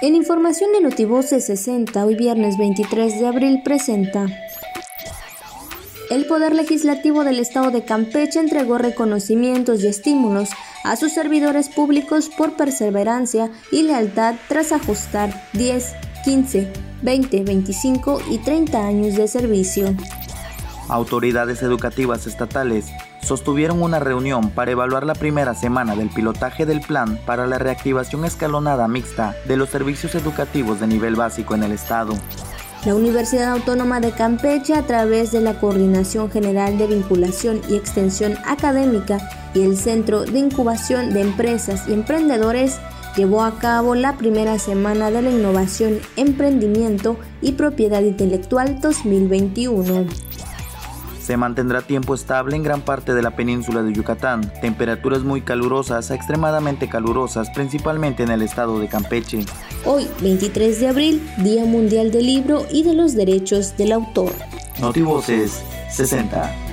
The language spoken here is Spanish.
En información de Notivoce 60, hoy viernes 23 de abril presenta. El Poder Legislativo del Estado de Campeche entregó reconocimientos y estímulos a sus servidores públicos por perseverancia y lealtad tras ajustar 10, 15, 20, 25 y 30 años de servicio. Autoridades educativas estatales sostuvieron una reunión para evaluar la primera semana del pilotaje del plan para la reactivación escalonada mixta de los servicios educativos de nivel básico en el Estado. La Universidad Autónoma de Campeche, a través de la Coordinación General de Vinculación y Extensión Académica y el Centro de Incubación de Empresas y Emprendedores, llevó a cabo la primera semana de la Innovación, Emprendimiento y Propiedad Intelectual 2021. Se mantendrá tiempo estable en gran parte de la península de Yucatán, temperaturas muy calurosas a extremadamente calurosas, principalmente en el estado de Campeche. Hoy, 23 de abril, Día Mundial del Libro y de los Derechos del Autor. Notivoces 60.